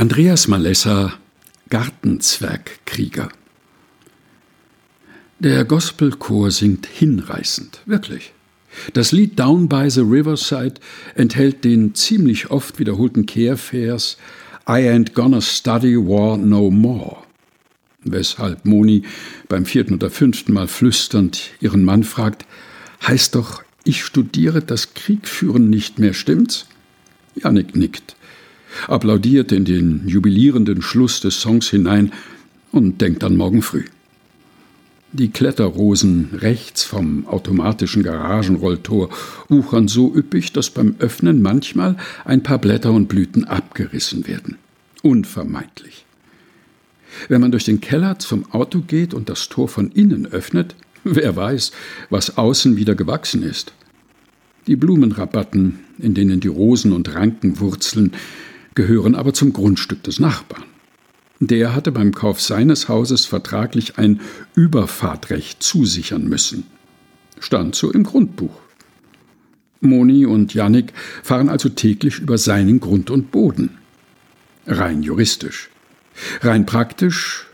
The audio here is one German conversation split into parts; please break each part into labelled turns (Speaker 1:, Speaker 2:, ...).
Speaker 1: Andreas Malessa Gartenzwergkrieger Der Gospelchor singt hinreißend, wirklich. Das Lied Down by the Riverside enthält den ziemlich oft wiederholten Kehrvers I ain't gonna study war no more. Weshalb Moni beim vierten oder fünften Mal flüsternd ihren Mann fragt, heißt doch, ich studiere das Kriegführen nicht mehr, stimmt's? Janik nickt applaudiert in den jubilierenden Schluss des Songs hinein und denkt an morgen früh. Die Kletterrosen rechts vom automatischen Garagenrolltor wuchern so üppig, dass beim Öffnen manchmal ein paar Blätter und Blüten abgerissen werden. Unvermeidlich. Wenn man durch den Keller zum Auto geht und das Tor von innen öffnet, wer weiß, was außen wieder gewachsen ist. Die Blumenrabatten, in denen die Rosen und Ranken wurzeln, gehören aber zum Grundstück des Nachbarn. Der hatte beim Kauf seines Hauses vertraglich ein Überfahrtrecht zusichern müssen. Stand so im Grundbuch. Moni und Jannik fahren also täglich über seinen Grund und Boden. Rein juristisch. Rein praktisch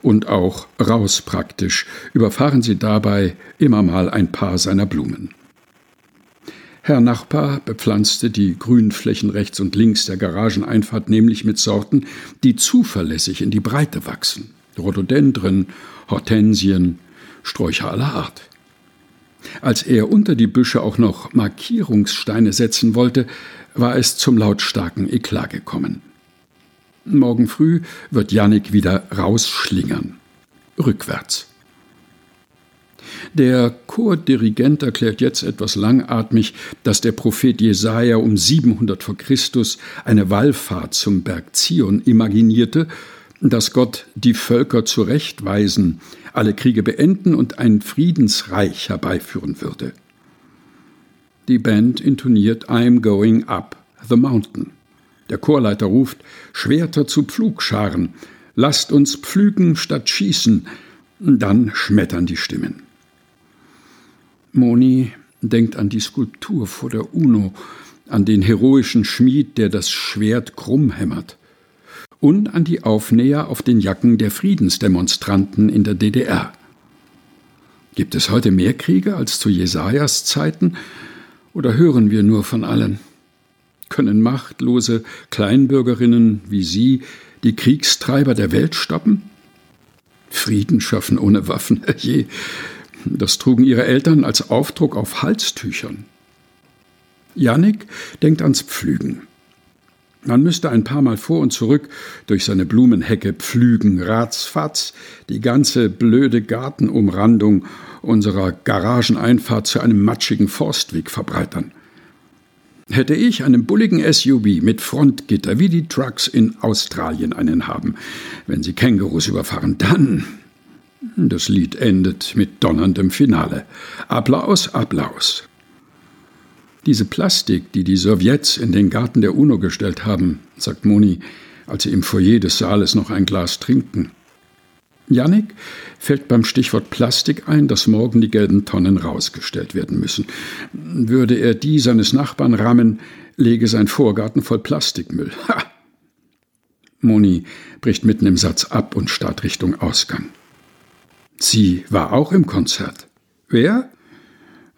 Speaker 1: und auch raus praktisch überfahren sie dabei immer mal ein paar seiner Blumen. Herr Nachbar bepflanzte die Grünflächen rechts und links der Garageneinfahrt nämlich mit Sorten, die zuverlässig in die Breite wachsen. Rhododendren, Hortensien, Sträucher aller Art. Als er unter die Büsche auch noch Markierungssteine setzen wollte, war es zum lautstarken Eklat gekommen. Morgen früh wird Jannik wieder rausschlingern. Rückwärts. Der Chordirigent erklärt jetzt etwas langatmig, dass der Prophet Jesaja um 700 vor Christus eine Wallfahrt zum Berg Zion imaginierte, dass Gott die Völker zurechtweisen, alle Kriege beenden und ein Friedensreich herbeiführen würde. Die Band intoniert I'm going up the mountain. Der Chorleiter ruft Schwerter zu Pflugscharen, lasst uns pflügen statt schießen, dann schmettern die Stimmen. Moni denkt an die Skulptur vor der UNO, an den heroischen Schmied, der das Schwert krumm hämmert, und an die Aufnäher auf den Jacken der Friedensdemonstranten in der DDR. Gibt es heute mehr Kriege als zu Jesajas Zeiten, oder hören wir nur von allen? Können machtlose Kleinbürgerinnen wie Sie die Kriegstreiber der Welt stoppen? Frieden schaffen ohne Waffen, je, das trugen ihre Eltern als Aufdruck auf Halstüchern. Jannik denkt ans Pflügen. Man müsste ein paar Mal vor und zurück durch seine Blumenhecke pflügen, ratzfatz, die ganze blöde Gartenumrandung unserer Garageneinfahrt zu einem matschigen Forstweg verbreitern. Hätte ich einen bulligen SUV mit Frontgitter, wie die Trucks in Australien einen haben, wenn sie Kängurus überfahren, dann das Lied endet mit donnerndem Finale. Applaus, Applaus. Diese Plastik, die die Sowjets in den Garten der UNO gestellt haben, sagt Moni, als sie im Foyer des Saales noch ein Glas trinken. Jannik fällt beim Stichwort Plastik ein, dass morgen die gelben Tonnen rausgestellt werden müssen. Würde er die seines Nachbarn rammen, lege sein Vorgarten voll Plastikmüll. Ha! Moni bricht mitten im Satz ab und starrt Richtung Ausgang. Sie war auch im Konzert. Wer?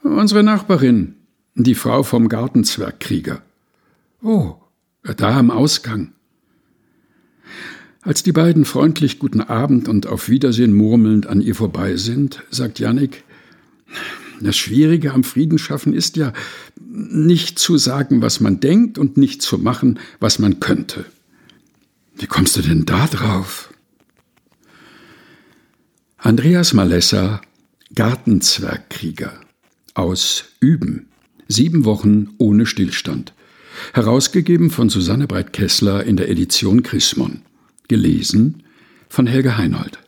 Speaker 1: Unsere Nachbarin, die Frau vom Gartenzwergkrieger. Oh, da am Ausgang. Als die beiden freundlich Guten Abend und auf Wiedersehen murmelnd an ihr vorbei sind, sagt Jannik, das Schwierige am Friedenschaffen ist ja, nicht zu sagen, was man denkt und nicht zu machen, was man könnte. Wie kommst du denn da drauf? Andreas Malessa Gartenzwergkrieger aus Üben. Sieben Wochen ohne Stillstand. Herausgegeben von Susanne Breit-Kessler in der Edition Chrismon. Gelesen von Helge Heinold.